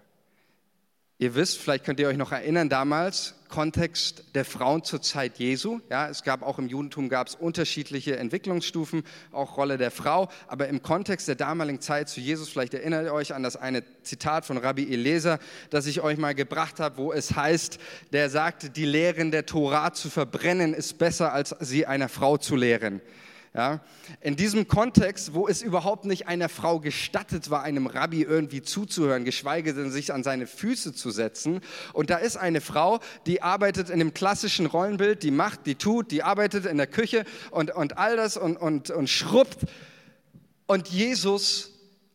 Ihr wisst, vielleicht könnt ihr euch noch erinnern, damals Kontext der Frauen zur Zeit Jesu. Ja, es gab auch im Judentum gab es unterschiedliche Entwicklungsstufen, auch Rolle der Frau. Aber im Kontext der damaligen Zeit zu Jesus, vielleicht erinnert ihr euch an das eine Zitat von Rabbi Eliezer, das ich euch mal gebracht habe, wo es heißt, der sagte, die Lehren der Torah zu verbrennen ist besser, als sie einer Frau zu lehren. Ja, in diesem Kontext, wo es überhaupt nicht einer Frau gestattet war, einem Rabbi irgendwie zuzuhören, geschweige denn sich an seine Füße zu setzen. Und da ist eine Frau, die arbeitet in dem klassischen Rollenbild, die macht, die tut, die arbeitet in der Küche und, und all das und, und, und schrubbt. Und Jesus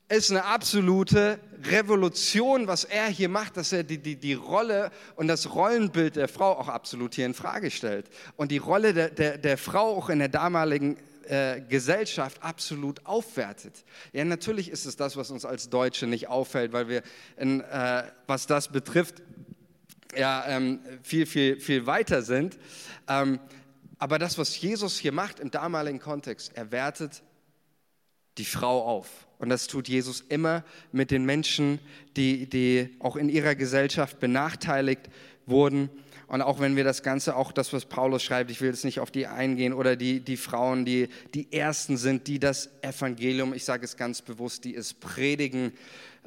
ist eine absolute Revolution, was er hier macht, dass er die, die, die Rolle und das Rollenbild der Frau auch absolut hier in Frage stellt. Und die Rolle der, der, der Frau auch in der damaligen äh, Gesellschaft absolut aufwertet. Ja, natürlich ist es das, was uns als Deutsche nicht auffällt, weil wir, in, äh, was das betrifft, ja, ähm, viel, viel, viel weiter sind. Ähm, aber das, was Jesus hier macht im damaligen Kontext, er wertet die Frau auf. Und das tut Jesus immer mit den Menschen, die, die auch in ihrer Gesellschaft benachteiligt wurden. Und auch wenn wir das Ganze, auch das, was Paulus schreibt, ich will jetzt nicht auf die eingehen, oder die, die Frauen, die die Ersten sind, die das Evangelium, ich sage es ganz bewusst, die es predigen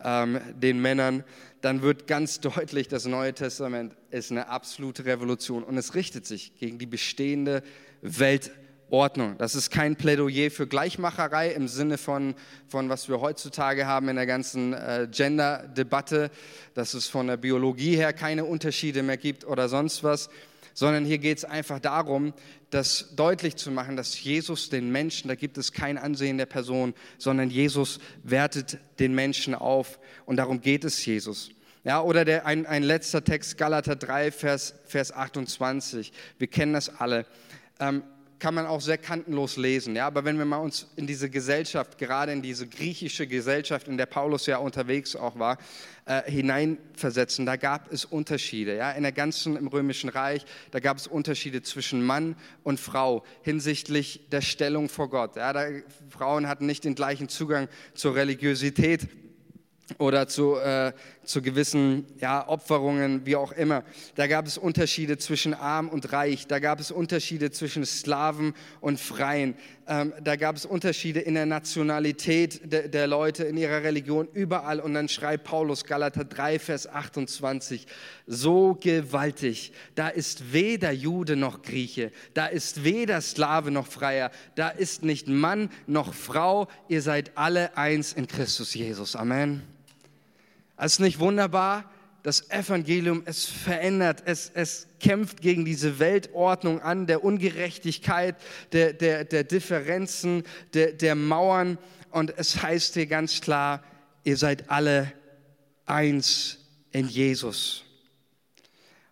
ähm, den Männern, dann wird ganz *laughs* deutlich, das Neue Testament ist eine absolute Revolution. Und es richtet sich gegen die bestehende Weltordnung. Das ist kein Plädoyer für Gleichmacherei im Sinne von, von was wir heutzutage haben in der ganzen äh, Gender-Debatte, dass es von der Biologie her keine Unterschiede mehr gibt oder sonst was, sondern hier geht es einfach darum, das deutlich zu machen, dass Jesus den Menschen, da gibt es kein Ansehen der Person, sondern Jesus wertet den Menschen auf und darum geht es Jesus. Ja, oder der, ein, ein letzter Text, Galater 3, Vers, Vers 28. Wir kennen das alle. Ähm, kann man auch sehr kantenlos lesen. Ja? Aber wenn wir mal uns in diese Gesellschaft, gerade in diese griechische Gesellschaft, in der Paulus ja unterwegs auch war, äh, hineinversetzen, da gab es Unterschiede. Ja? In der ganzen, im Römischen Reich, da gab es Unterschiede zwischen Mann und Frau hinsichtlich der Stellung vor Gott. Ja? Da, Frauen hatten nicht den gleichen Zugang zur Religiosität oder zu, äh, zu gewissen ja, Opferungen, wie auch immer. Da gab es Unterschiede zwischen arm und reich, da gab es Unterschiede zwischen Sklaven und Freien, ähm, da gab es Unterschiede in der Nationalität de, der Leute, in ihrer Religion, überall. Und dann schreibt Paulus, Galater 3, Vers 28, so gewaltig, da ist weder Jude noch Grieche, da ist weder Sklave noch Freier, da ist nicht Mann noch Frau, ihr seid alle eins in Christus Jesus. Amen. Es ist nicht wunderbar? Das Evangelium, es verändert, es, es kämpft gegen diese Weltordnung an, der Ungerechtigkeit, der, der, der Differenzen, der, der Mauern. Und es heißt hier ganz klar, ihr seid alle eins in Jesus.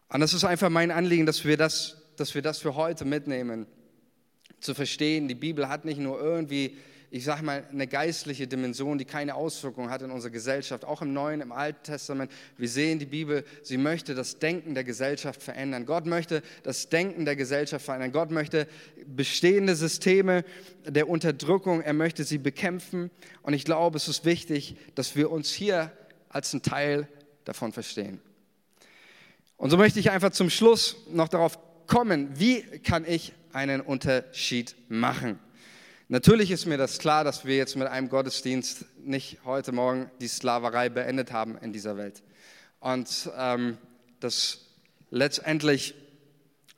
Und das ist einfach mein Anliegen, dass wir das, dass wir das für heute mitnehmen. Zu verstehen, die Bibel hat nicht nur irgendwie ich sage mal, eine geistliche Dimension, die keine Auswirkungen hat in unserer Gesellschaft, auch im Neuen, im Alten Testament. Wir sehen die Bibel, sie möchte das Denken der Gesellschaft verändern. Gott möchte das Denken der Gesellschaft verändern. Gott möchte bestehende Systeme der Unterdrückung, er möchte sie bekämpfen. Und ich glaube, es ist wichtig, dass wir uns hier als ein Teil davon verstehen. Und so möchte ich einfach zum Schluss noch darauf kommen, wie kann ich einen Unterschied machen? Natürlich ist mir das klar, dass wir jetzt mit einem Gottesdienst nicht heute Morgen die Sklaverei beendet haben in dieser Welt. Und ähm, dass letztendlich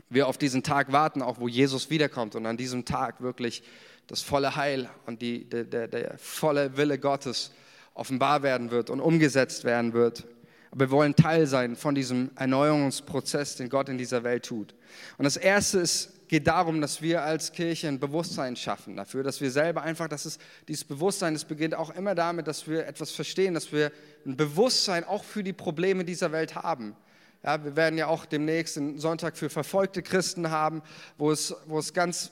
wir auf diesen Tag warten, auch wo Jesus wiederkommt und an diesem Tag wirklich das volle Heil und die, der, der, der volle Wille Gottes offenbar werden wird und umgesetzt werden wird. Aber wir wollen Teil sein von diesem Erneuerungsprozess, den Gott in dieser Welt tut. Und das Erste ist geht darum, dass wir als Kirche ein Bewusstsein schaffen dafür, dass wir selber einfach, dass es dieses Bewusstsein, es beginnt auch immer damit, dass wir etwas verstehen, dass wir ein Bewusstsein auch für die Probleme dieser Welt haben. Ja, wir werden ja auch demnächst einen Sonntag für verfolgte Christen haben, wo es, wo es ganz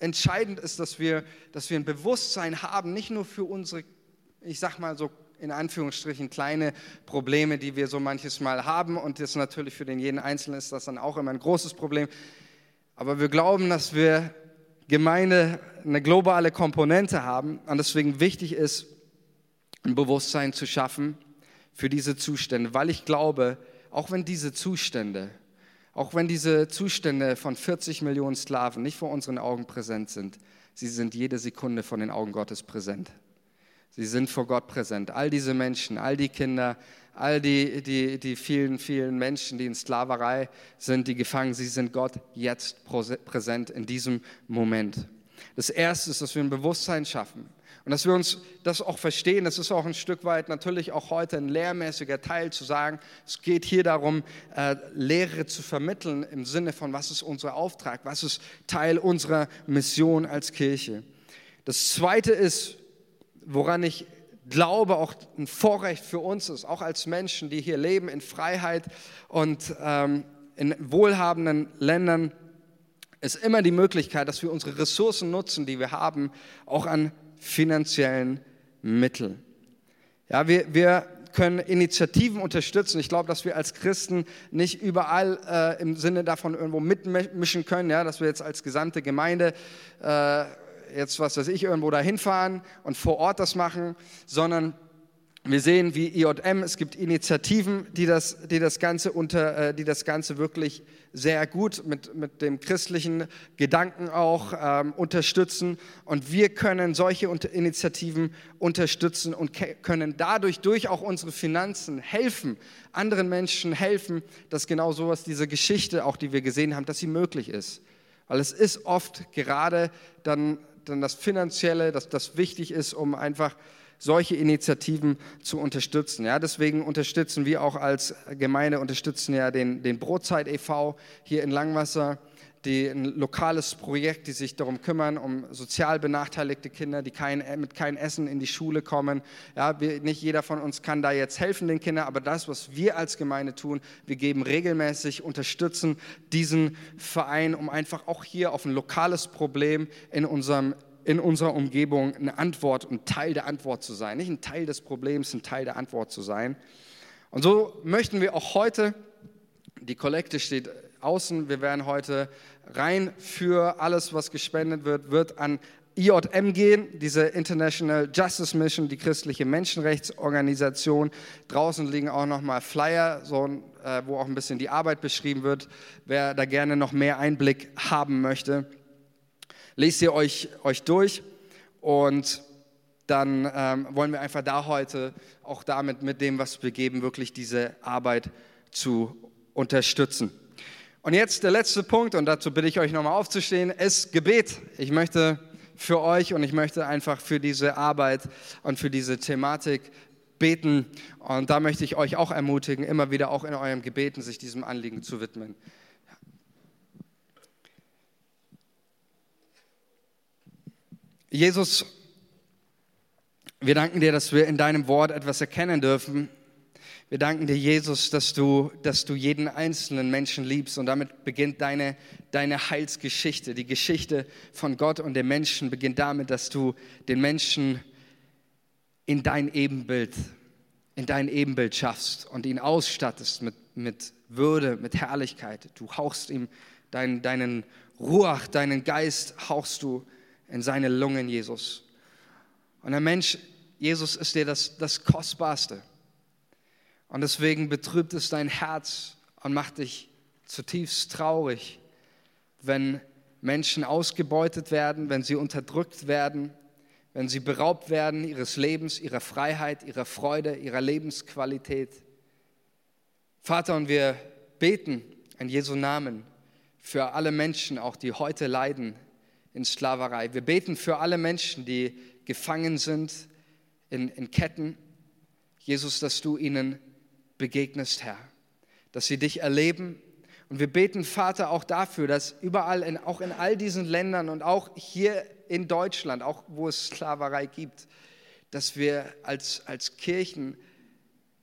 entscheidend ist, dass wir, dass wir ein Bewusstsein haben, nicht nur für unsere, ich sag mal so in Anführungsstrichen kleine Probleme, die wir so manches Mal haben und das natürlich für den jeden Einzelnen ist das dann auch immer ein großes Problem. Aber wir glauben, dass wir Gemeinde eine globale Komponente haben und deswegen wichtig ist, ein Bewusstsein zu schaffen für diese Zustände, weil ich glaube, auch wenn diese Zustände, auch wenn diese Zustände von 40 Millionen Sklaven nicht vor unseren Augen präsent sind, sie sind jede Sekunde von den Augen Gottes präsent. Sie sind vor Gott präsent. All diese Menschen, all die Kinder, all die, die, die vielen, vielen Menschen, die in Sklaverei sind, die gefangen, sie sind Gott jetzt präsent in diesem Moment. Das Erste ist, dass wir ein Bewusstsein schaffen und dass wir uns das auch verstehen. Das ist auch ein Stück weit natürlich auch heute ein lehrmäßiger Teil zu sagen, es geht hier darum, äh, Lehre zu vermitteln im Sinne von, was ist unser Auftrag, was ist Teil unserer Mission als Kirche. Das Zweite ist, woran ich Glaube auch ein Vorrecht für uns ist, auch als Menschen, die hier leben in Freiheit und ähm, in wohlhabenden Ländern, ist immer die Möglichkeit, dass wir unsere Ressourcen nutzen, die wir haben, auch an finanziellen Mitteln. Ja, wir, wir können Initiativen unterstützen. Ich glaube, dass wir als Christen nicht überall äh, im Sinne davon irgendwo mitmischen können, ja, dass wir jetzt als gesamte Gemeinde äh, jetzt, was weiß ich, irgendwo dahin fahren und vor Ort das machen, sondern wir sehen, wie IJM, es gibt Initiativen, die das, die das, Ganze, unter, äh, die das Ganze wirklich sehr gut mit, mit dem christlichen Gedanken auch ähm, unterstützen. Und wir können solche Initiativen unterstützen und können dadurch durch auch unsere Finanzen helfen, anderen Menschen helfen, dass genau sowas, diese Geschichte auch, die wir gesehen haben, dass sie möglich ist. Weil es ist oft gerade dann, dann das Finanzielle, dass das wichtig ist, um einfach solche Initiativen zu unterstützen. Ja, deswegen unterstützen wir auch als Gemeinde unterstützen ja den, den Brotzeit e.V. hier in Langwasser, die, ein lokales Projekt, die sich darum kümmern, um sozial benachteiligte Kinder, die kein, mit keinem Essen in die Schule kommen. Ja, wir, nicht jeder von uns kann da jetzt helfen den Kindern, aber das, was wir als Gemeinde tun, wir geben regelmäßig, unterstützen diesen Verein, um einfach auch hier auf ein lokales Problem in unserem in unserer Umgebung eine Antwort und Teil der Antwort zu sein. Nicht ein Teil des Problems, ein Teil der Antwort zu sein. Und so möchten wir auch heute, die Kollekte steht außen, wir werden heute rein für alles, was gespendet wird, wird an IJM gehen, diese International Justice Mission, die christliche Menschenrechtsorganisation. Draußen liegen auch nochmal Flyer, so, äh, wo auch ein bisschen die Arbeit beschrieben wird. Wer da gerne noch mehr Einblick haben möchte, lest ihr euch, euch durch und dann ähm, wollen wir einfach da heute auch damit, mit dem, was wir geben, wirklich diese Arbeit zu unterstützen. Und jetzt der letzte Punkt, und dazu bitte ich euch nochmal aufzustehen, ist Gebet. Ich möchte für euch und ich möchte einfach für diese Arbeit und für diese Thematik beten. Und da möchte ich euch auch ermutigen, immer wieder auch in eurem Gebeten sich diesem Anliegen zu widmen. Jesus, wir danken dir, dass wir in deinem Wort etwas erkennen dürfen. Wir danken dir, Jesus, dass du, dass du jeden einzelnen Menschen liebst und damit beginnt deine, deine Heilsgeschichte. Die Geschichte von Gott und dem Menschen beginnt damit, dass du den Menschen in dein Ebenbild, in dein Ebenbild schaffst und ihn ausstattest mit, mit Würde, mit Herrlichkeit. Du hauchst ihm deinen, deinen Ruach, deinen Geist hauchst du in seine Lungen, Jesus. Und der Mensch, Jesus ist dir das, das Kostbarste. Und deswegen betrübt es dein Herz und macht dich zutiefst traurig, wenn Menschen ausgebeutet werden, wenn sie unterdrückt werden, wenn sie beraubt werden ihres Lebens, ihrer Freiheit, ihrer Freude, ihrer Lebensqualität. Vater, und wir beten in Jesu Namen für alle Menschen, auch die heute leiden in Sklaverei. Wir beten für alle Menschen, die gefangen sind in, in Ketten. Jesus, dass du ihnen begegnest, Herr, dass sie dich erleben. Und wir beten, Vater, auch dafür, dass überall, in, auch in all diesen Ländern und auch hier in Deutschland, auch wo es Sklaverei gibt, dass wir als, als Kirchen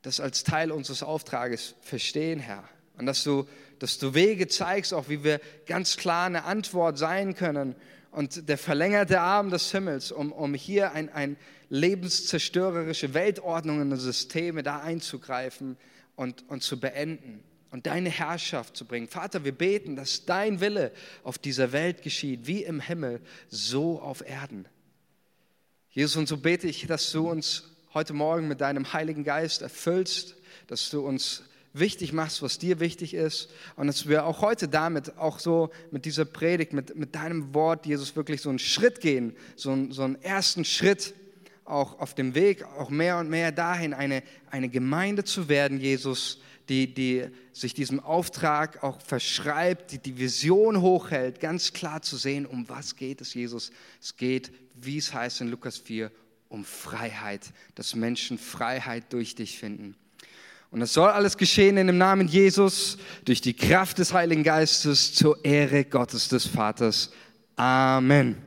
das als Teil unseres Auftrages verstehen, Herr. Und dass du, dass du Wege zeigst, auch wie wir ganz klar eine Antwort sein können und der verlängerte Arm des Himmels, um, um hier ein, ein lebenszerstörerische Weltordnungen und Systeme da einzugreifen und, und zu beenden und deine Herrschaft zu bringen. Vater, wir beten, dass dein Wille auf dieser Welt geschieht, wie im Himmel, so auf Erden. Jesus, und so bete ich, dass du uns heute Morgen mit deinem Heiligen Geist erfüllst, dass du uns wichtig machst, was dir wichtig ist. Und dass wir auch heute damit, auch so mit dieser Predigt, mit, mit deinem Wort, Jesus, wirklich so einen Schritt gehen, so, so einen ersten Schritt auch auf dem Weg, auch mehr und mehr dahin, eine, eine Gemeinde zu werden, Jesus, die, die sich diesem Auftrag auch verschreibt, die die Vision hochhält, ganz klar zu sehen, um was geht es, Jesus. Es geht, wie es heißt in Lukas 4, um Freiheit, dass Menschen Freiheit durch dich finden. Und es soll alles geschehen in dem Namen Jesus, durch die Kraft des Heiligen Geistes zur Ehre Gottes des Vaters. Amen.